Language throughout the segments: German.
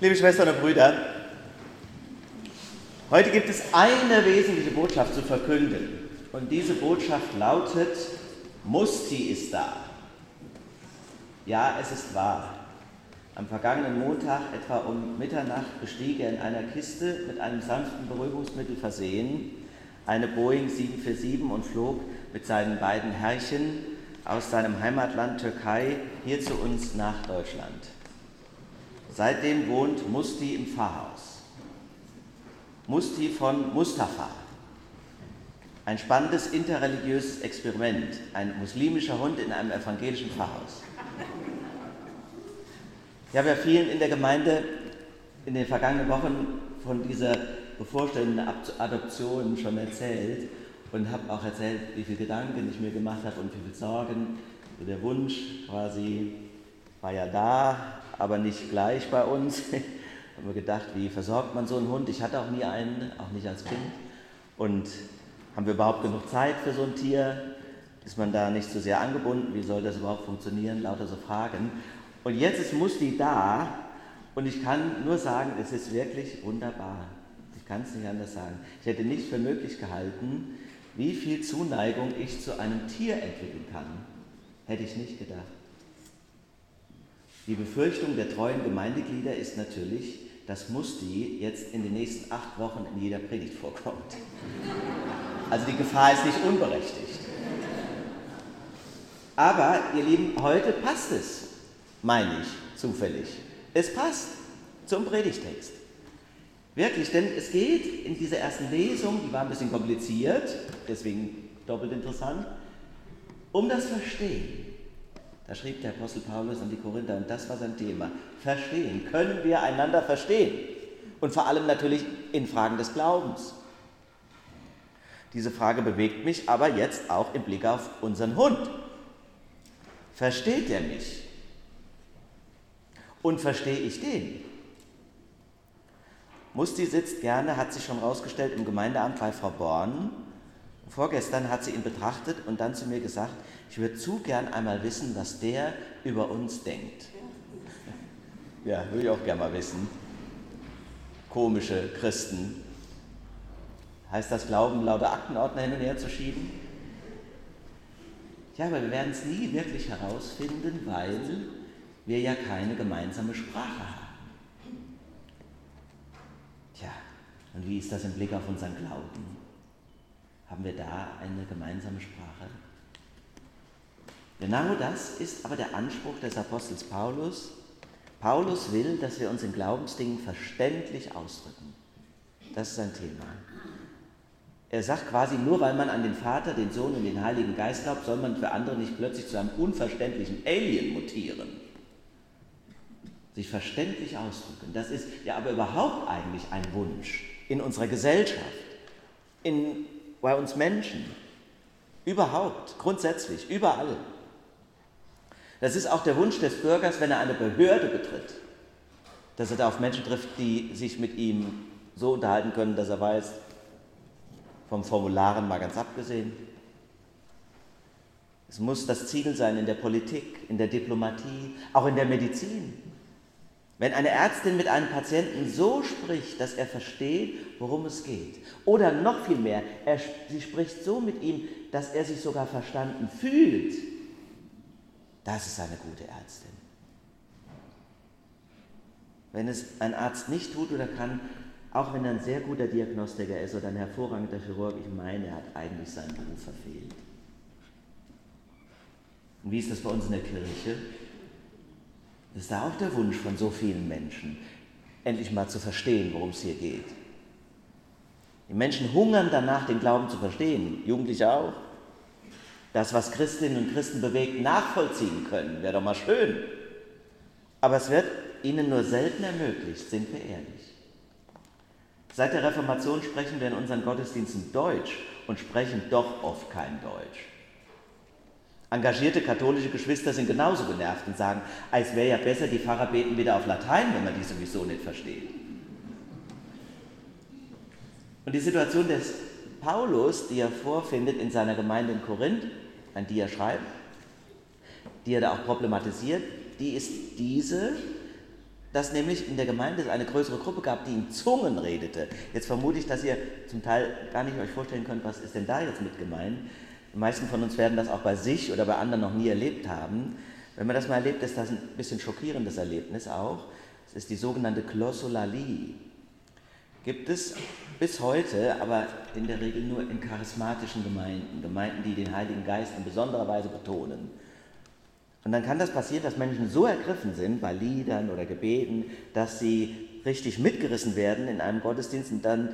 Liebe Schwestern und Brüder, heute gibt es eine wesentliche Botschaft zu verkünden. Und diese Botschaft lautet, Musti ist da. Ja, es ist wahr. Am vergangenen Montag, etwa um Mitternacht, bestieg er in einer Kiste mit einem sanften Beruhigungsmittel versehen eine Boeing 747 und flog mit seinen beiden Herrchen aus seinem Heimatland Türkei hier zu uns nach Deutschland. Seitdem wohnt Musti im Pfarrhaus. Musti von Mustafa. Ein spannendes interreligiöses Experiment. Ein muslimischer Hund in einem evangelischen Pfarrhaus. Ich habe ja vielen in der Gemeinde in den vergangenen Wochen von dieser bevorstehenden Adoption schon erzählt und habe auch erzählt, wie viele Gedanken ich mir gemacht habe und wie viele Sorgen. der Wunsch quasi war ja da, aber nicht gleich bei uns. haben wir gedacht, wie versorgt man so einen Hund? Ich hatte auch nie einen, auch nicht als Kind. Und haben wir überhaupt genug Zeit für so ein Tier? Ist man da nicht so sehr angebunden? Wie soll das überhaupt funktionieren? Lauter so Fragen. Und jetzt ist Musti da und ich kann nur sagen, es ist wirklich wunderbar. Ich kann es nicht anders sagen. Ich hätte nicht für möglich gehalten, wie viel Zuneigung ich zu einem Tier entwickeln kann. Hätte ich nicht gedacht. Die Befürchtung der treuen Gemeindeglieder ist natürlich, dass Musti jetzt in den nächsten acht Wochen in jeder Predigt vorkommt. Also die Gefahr ist nicht unberechtigt. Aber, ihr Lieben, heute passt es, meine ich, zufällig. Es passt zum Predigtext. Wirklich, denn es geht in dieser ersten Lesung, die war ein bisschen kompliziert, deswegen doppelt interessant, um das Verstehen. Da schrieb der Apostel Paulus an die Korinther, und das war sein Thema. Verstehen. Können wir einander verstehen? Und vor allem natürlich in Fragen des Glaubens. Diese Frage bewegt mich aber jetzt auch im Blick auf unseren Hund. Versteht er mich? Und verstehe ich den? Musti sitzt gerne, hat sich schon rausgestellt, im Gemeindeamt bei Frau Born. Vorgestern hat sie ihn betrachtet und dann zu mir gesagt, ich würde zu gern einmal wissen, was der über uns denkt. Ja, würde ich auch gern mal wissen. Komische Christen. Heißt das Glauben, lauter Aktenordner hin und her zu schieben? Ja, aber wir werden es nie wirklich herausfinden, weil wir ja keine gemeinsame Sprache haben. Tja, und wie ist das im Blick auf unseren Glauben? Haben wir da eine gemeinsame Sprache? Genau das ist aber der Anspruch des Apostels Paulus. Paulus will, dass wir uns in Glaubensdingen verständlich ausdrücken. Das ist sein Thema. Er sagt quasi, nur weil man an den Vater, den Sohn und den Heiligen Geist glaubt, soll man für andere nicht plötzlich zu einem unverständlichen Alien mutieren. Sich verständlich ausdrücken. Das ist ja aber überhaupt eigentlich ein Wunsch in unserer Gesellschaft, in, bei uns Menschen, überhaupt, grundsätzlich, überall. Das ist auch der Wunsch des Bürgers, wenn er eine Behörde betritt, dass er da auf Menschen trifft, die sich mit ihm so unterhalten können, dass er weiß, vom Formularen mal ganz abgesehen. Es muss das Ziel sein in der Politik, in der Diplomatie, auch in der Medizin. Wenn eine Ärztin mit einem Patienten so spricht, dass er versteht, worum es geht, oder noch viel mehr, er, sie spricht so mit ihm, dass er sich sogar verstanden fühlt, das ist eine gute Ärztin. Wenn es ein Arzt nicht tut oder kann, auch wenn er ein sehr guter Diagnostiker ist oder ein hervorragender Chirurg, ich meine, er hat eigentlich seinen Beruf verfehlt. Und wie ist das bei uns in der Kirche? Das ist da auch der Wunsch von so vielen Menschen, endlich mal zu verstehen, worum es hier geht. Die Menschen hungern danach, den Glauben zu verstehen, Jugendliche auch das, was Christinnen und Christen bewegt, nachvollziehen können. Wäre doch mal schön. Aber es wird ihnen nur selten ermöglicht, sind wir ehrlich. Seit der Reformation sprechen wir in unseren Gottesdiensten Deutsch und sprechen doch oft kein Deutsch. Engagierte katholische Geschwister sind genauso genervt und sagen, es wäre ja besser, die Pfarrer beten wieder auf Latein, wenn man die sowieso nicht versteht. Und die Situation des Paulus, die er vorfindet in seiner Gemeinde in Korinth, an die er schreibt, die er da auch problematisiert, die ist diese, dass nämlich in der Gemeinde es eine größere Gruppe gab, die in Zungen redete. Jetzt vermute ich, dass ihr zum Teil gar nicht euch vorstellen könnt, was ist denn da jetzt mit gemeint. Die meisten von uns werden das auch bei sich oder bei anderen noch nie erlebt haben. Wenn man das mal erlebt, ist das ein bisschen schockierendes Erlebnis auch. Es ist die sogenannte Glossolalie. Gibt es bis heute, aber in der Regel nur in charismatischen Gemeinden, Gemeinden, die den Heiligen Geist in besonderer Weise betonen. Und dann kann das passieren, dass Menschen so ergriffen sind bei Liedern oder Gebeten, dass sie richtig mitgerissen werden in einem Gottesdienst und dann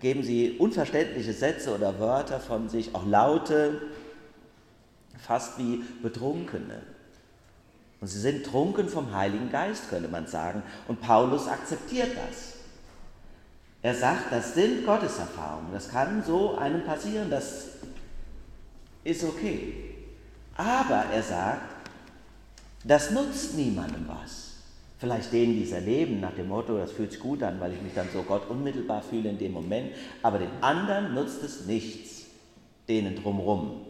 geben sie unverständliche Sätze oder Wörter von sich, auch Laute, fast wie Betrunkene. Und sie sind trunken vom Heiligen Geist, könnte man sagen. Und Paulus akzeptiert das. Er sagt, das sind Gotteserfahrungen. Das kann so einem passieren, das ist okay. Aber er sagt, das nutzt niemandem was. Vielleicht denen, die es erleben, nach dem Motto, das fühlt sich gut an, weil ich mich dann so Gott unmittelbar fühle in dem Moment. Aber den anderen nutzt es nichts, denen drumherum,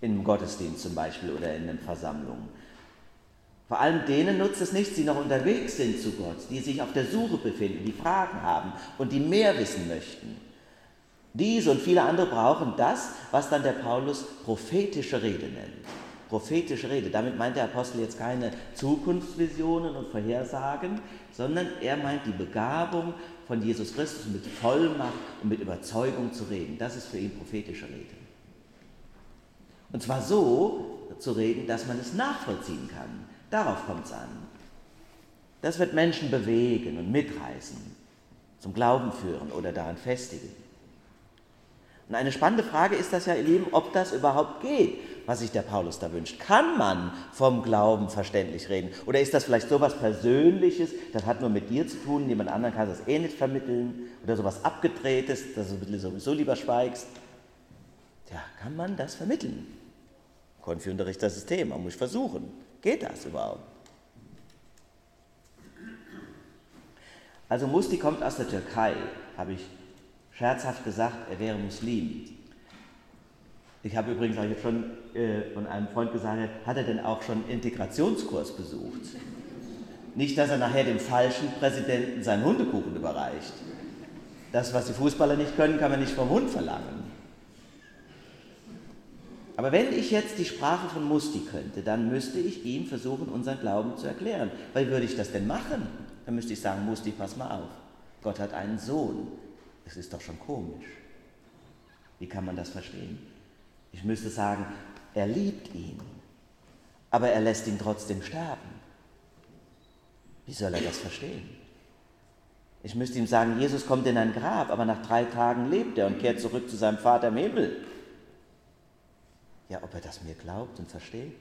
im Gottesdienst zum Beispiel oder in den Versammlungen. Vor allem denen nutzt es nichts, die noch unterwegs sind zu Gott, die sich auf der Suche befinden, die Fragen haben und die mehr wissen möchten. Diese und viele andere brauchen das, was dann der Paulus prophetische Rede nennt prophetische Rede. Damit meint der Apostel jetzt keine Zukunftsvisionen und Vorhersagen, sondern er meint die Begabung von Jesus Christus mit Vollmacht und mit Überzeugung zu reden. Das ist für ihn prophetische Rede. Und zwar so zu reden, dass man es nachvollziehen kann. Darauf kommt es an. Das wird Menschen bewegen und mitreißen, zum Glauben führen oder daran festigen. Und eine spannende Frage ist das ja, ihr Lieben, ob das überhaupt geht was sich der Paulus da wünscht. Kann man vom Glauben verständlich reden? Oder ist das vielleicht so etwas Persönliches, das hat nur mit dir zu tun, jemand anderen kann das eh nicht vermitteln? Oder sowas Abgedrehtes, dass du sowieso lieber schweigst? Tja, kann man das vermitteln? Konfi-Unterricht das System, man muss versuchen. Geht das überhaupt? Also Musti kommt aus der Türkei, habe ich scherzhaft gesagt, er wäre Muslim. Ich habe übrigens auch jetzt schon äh, von einem Freund gesagt, hat er denn auch schon Integrationskurs besucht? Nicht, dass er nachher dem falschen Präsidenten seinen Hundekuchen überreicht. Das, was die Fußballer nicht können, kann man nicht vom Hund verlangen. Aber wenn ich jetzt die Sprache von Musti könnte, dann müsste ich ihm versuchen, unseren Glauben zu erklären. Weil würde ich das denn machen? Dann müsste ich sagen, Musti, pass mal auf. Gott hat einen Sohn. Das ist doch schon komisch. Wie kann man das verstehen? Ich müsste sagen, er liebt ihn, aber er lässt ihn trotzdem sterben. Wie soll er das verstehen? Ich müsste ihm sagen, Jesus kommt in ein Grab, aber nach drei Tagen lebt er und kehrt zurück zu seinem Vater im Himmel. Ja, ob er das mir glaubt und versteht?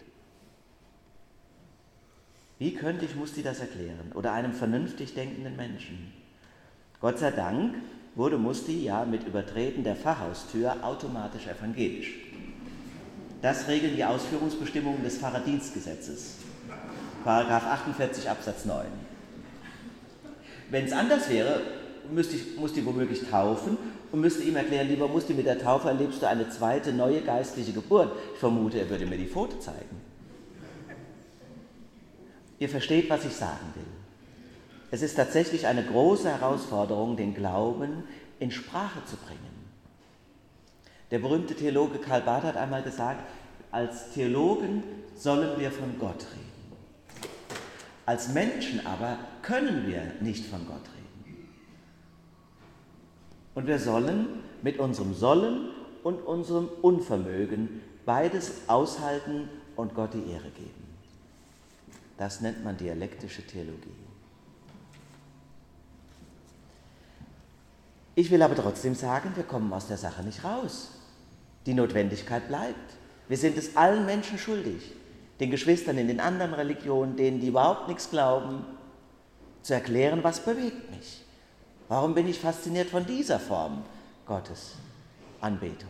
Wie könnte ich Musti das erklären? Oder einem vernünftig denkenden Menschen? Gott sei Dank wurde Musti ja mit Übertreten der Pfarrhaustür automatisch evangelisch. Das regeln die Ausführungsbestimmungen des Pfarrerdienstgesetzes, Paragraph 48 Absatz 9. Wenn es anders wäre, müsste ich Musti womöglich taufen und müsste ihm erklären, lieber Musti, mit der Taufe erlebst du eine zweite, neue geistliche Geburt. Ich vermute, er würde mir die Foto zeigen. Ihr versteht, was ich sagen will. Es ist tatsächlich eine große Herausforderung, den Glauben in Sprache zu bringen. Der berühmte Theologe Karl Barth hat einmal gesagt, als Theologen sollen wir von Gott reden. Als Menschen aber können wir nicht von Gott reden. Und wir sollen mit unserem Sollen und unserem Unvermögen beides aushalten und Gott die Ehre geben. Das nennt man dialektische Theologie. Ich will aber trotzdem sagen, wir kommen aus der Sache nicht raus. Die Notwendigkeit bleibt. Wir sind es allen Menschen schuldig, den Geschwistern in den anderen Religionen, denen die überhaupt nichts glauben, zu erklären, was bewegt mich. Warum bin ich fasziniert von dieser Form Gottes Anbetung?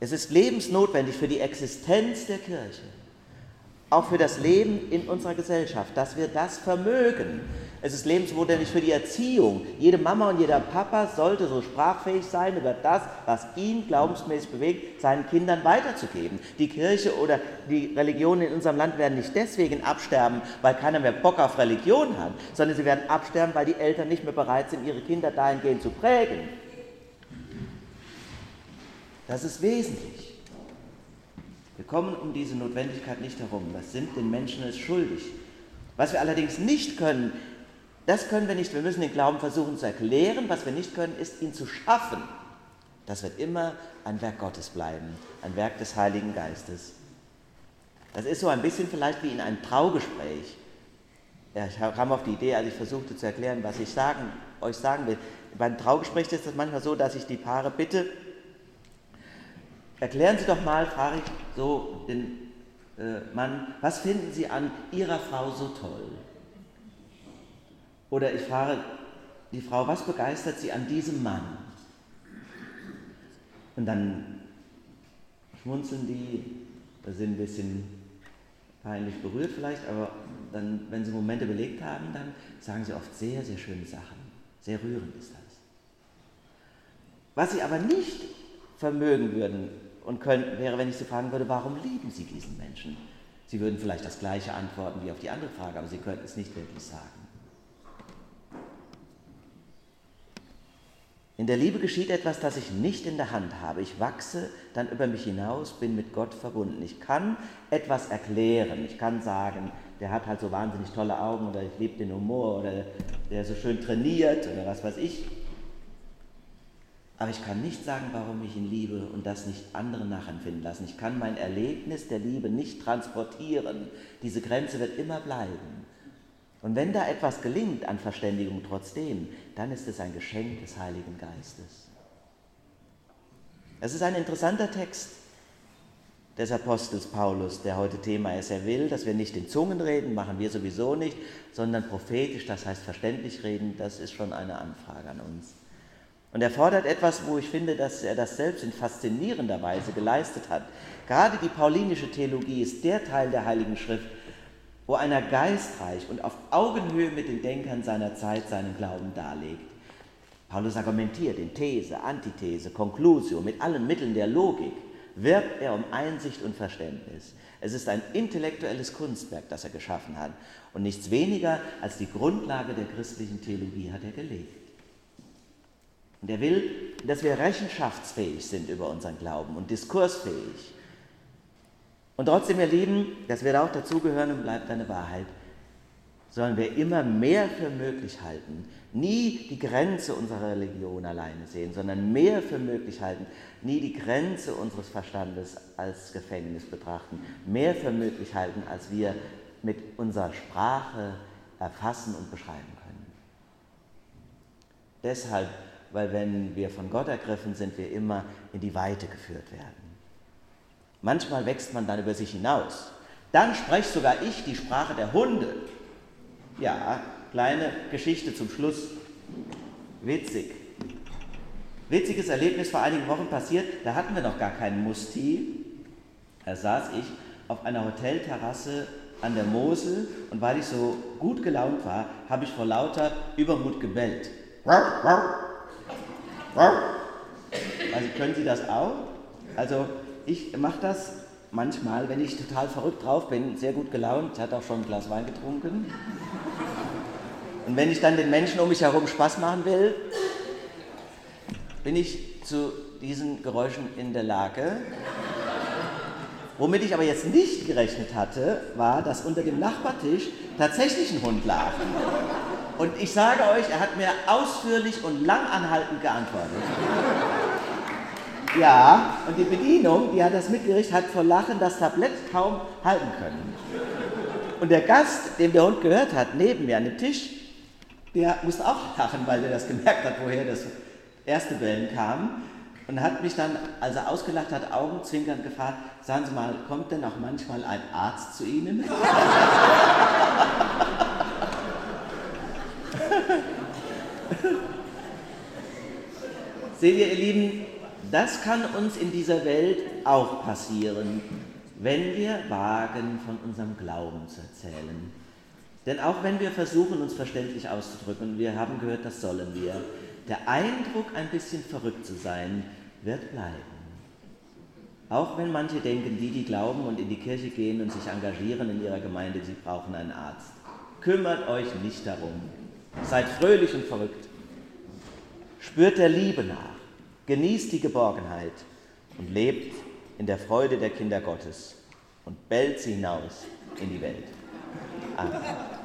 Es ist lebensnotwendig für die Existenz der Kirche auch für das Leben in unserer Gesellschaft, dass wir das vermögen. Es ist lebensnotwendig für die Erziehung. Jede Mama und jeder Papa sollte so sprachfähig sein, über das, was ihn glaubensmäßig bewegt, seinen Kindern weiterzugeben. Die Kirche oder die Religionen in unserem Land werden nicht deswegen absterben, weil keiner mehr Bock auf Religion hat, sondern sie werden absterben, weil die Eltern nicht mehr bereit sind, ihre Kinder dahingehend zu prägen. Das ist wesentlich. Wir kommen um diese Notwendigkeit nicht herum. Das sind den Menschen es schuldig. Was wir allerdings nicht können, das können wir nicht. Wir müssen den Glauben versuchen zu erklären. Was wir nicht können, ist ihn zu schaffen. Das wird immer ein Werk Gottes bleiben, ein Werk des Heiligen Geistes. Das ist so ein bisschen vielleicht wie in einem Traugespräch. Ja, ich kam auf die Idee, als ich versuchte zu erklären, was ich sagen, euch sagen will. Beim Traugespräch ist es manchmal so, dass ich die Paare bitte, erklären Sie doch mal, frage ich so den äh, Mann, was finden Sie an Ihrer Frau so toll? Oder ich frage die Frau, was begeistert sie an diesem Mann? Und dann schmunzeln die, sind ein bisschen peinlich berührt vielleicht, aber dann, wenn sie Momente belegt haben, dann sagen sie oft sehr, sehr schöne Sachen. Sehr rührend ist das. Was sie aber nicht vermögen würden und könnten, wäre, wenn ich sie fragen würde, warum lieben sie diesen Menschen? Sie würden vielleicht das gleiche antworten wie auf die andere Frage, aber sie könnten es nicht wirklich sagen. In der Liebe geschieht etwas, das ich nicht in der Hand habe. Ich wachse dann über mich hinaus, bin mit Gott verbunden. Ich kann etwas erklären. Ich kann sagen, der hat halt so wahnsinnig tolle Augen oder ich liebe den Humor oder der so schön trainiert oder was weiß ich. Aber ich kann nicht sagen, warum ich ihn liebe und das nicht anderen nachempfinden lassen. Ich kann mein Erlebnis der Liebe nicht transportieren. Diese Grenze wird immer bleiben. Und wenn da etwas gelingt an Verständigung trotzdem, dann ist es ein Geschenk des Heiligen Geistes. Es ist ein interessanter Text des Apostels Paulus, der heute Thema ist. Er will, dass wir nicht in Zungen reden, machen wir sowieso nicht, sondern prophetisch, das heißt verständlich reden, das ist schon eine Anfrage an uns. Und er fordert etwas, wo ich finde, dass er das selbst in faszinierender Weise geleistet hat. Gerade die paulinische Theologie ist der Teil der Heiligen Schrift, wo einer geistreich und auf Augenhöhe mit den Denkern seiner Zeit seinen Glauben darlegt. Paulus argumentiert in These, Antithese, Conclusio, mit allen Mitteln der Logik wirbt er um Einsicht und Verständnis. Es ist ein intellektuelles Kunstwerk, das er geschaffen hat. Und nichts weniger als die Grundlage der christlichen Theologie hat er gelegt. Und er will, dass wir rechenschaftsfähig sind über unseren Glauben und diskursfähig. Und trotzdem, ihr Lieben, das wird auch dazugehören und bleibt eine Wahrheit, sollen wir immer mehr für möglich halten, nie die Grenze unserer Religion alleine sehen, sondern mehr für möglich halten, nie die Grenze unseres Verstandes als Gefängnis betrachten, mehr für möglich halten, als wir mit unserer Sprache erfassen und beschreiben können. Deshalb, weil wenn wir von Gott ergriffen sind, wir immer in die Weite geführt werden. Manchmal wächst man dann über sich hinaus. Dann spreche sogar ich die Sprache der Hunde. Ja, kleine Geschichte zum Schluss. Witzig. Witziges Erlebnis vor einigen Wochen passiert, da hatten wir noch gar keinen Musti. Da saß ich auf einer Hotelterrasse an der Mosel und weil ich so gut gelaunt war, habe ich vor lauter Übermut gebellt. Also können Sie das auch? Also ich mache das manchmal, wenn ich total verrückt drauf bin, sehr gut gelaunt, hat auch schon ein Glas Wein getrunken. Und wenn ich dann den Menschen um mich herum Spaß machen will, bin ich zu diesen Geräuschen in der Lage. Womit ich aber jetzt nicht gerechnet hatte, war, dass unter dem Nachbartisch tatsächlich ein Hund lag. Und ich sage euch, er hat mir ausführlich und langanhaltend geantwortet. Ja, und die Bedienung, die hat das mitgerichtet, hat vor Lachen das Tablett kaum halten können. Und der Gast, dem der Hund gehört hat, neben mir an dem Tisch, der musste auch lachen, weil er das gemerkt hat, woher das erste Bellen kam. Und hat mich dann, als er ausgelacht hat, augenzwinkernd gefragt, sagen Sie mal, kommt denn auch manchmal ein Arzt zu Ihnen? Seht ihr, ihr Lieben, das kann uns in dieser Welt auch passieren. wenn wir wagen, von unserem Glauben zu erzählen. Denn auch wenn wir versuchen, uns verständlich auszudrücken, wir haben gehört, das sollen wir, der Eindruck, ein bisschen verrückt zu sein, wird bleiben. Auch wenn manche denken, die, die glauben und in die Kirche gehen und sich engagieren in ihrer Gemeinde, sie brauchen einen Arzt. Kümmert euch nicht darum. Seid fröhlich und verrückt. Spürt der Liebe nach. Genießt die Geborgenheit und lebt in der Freude der Kinder Gottes und bellt sie hinaus in die Welt. Amen.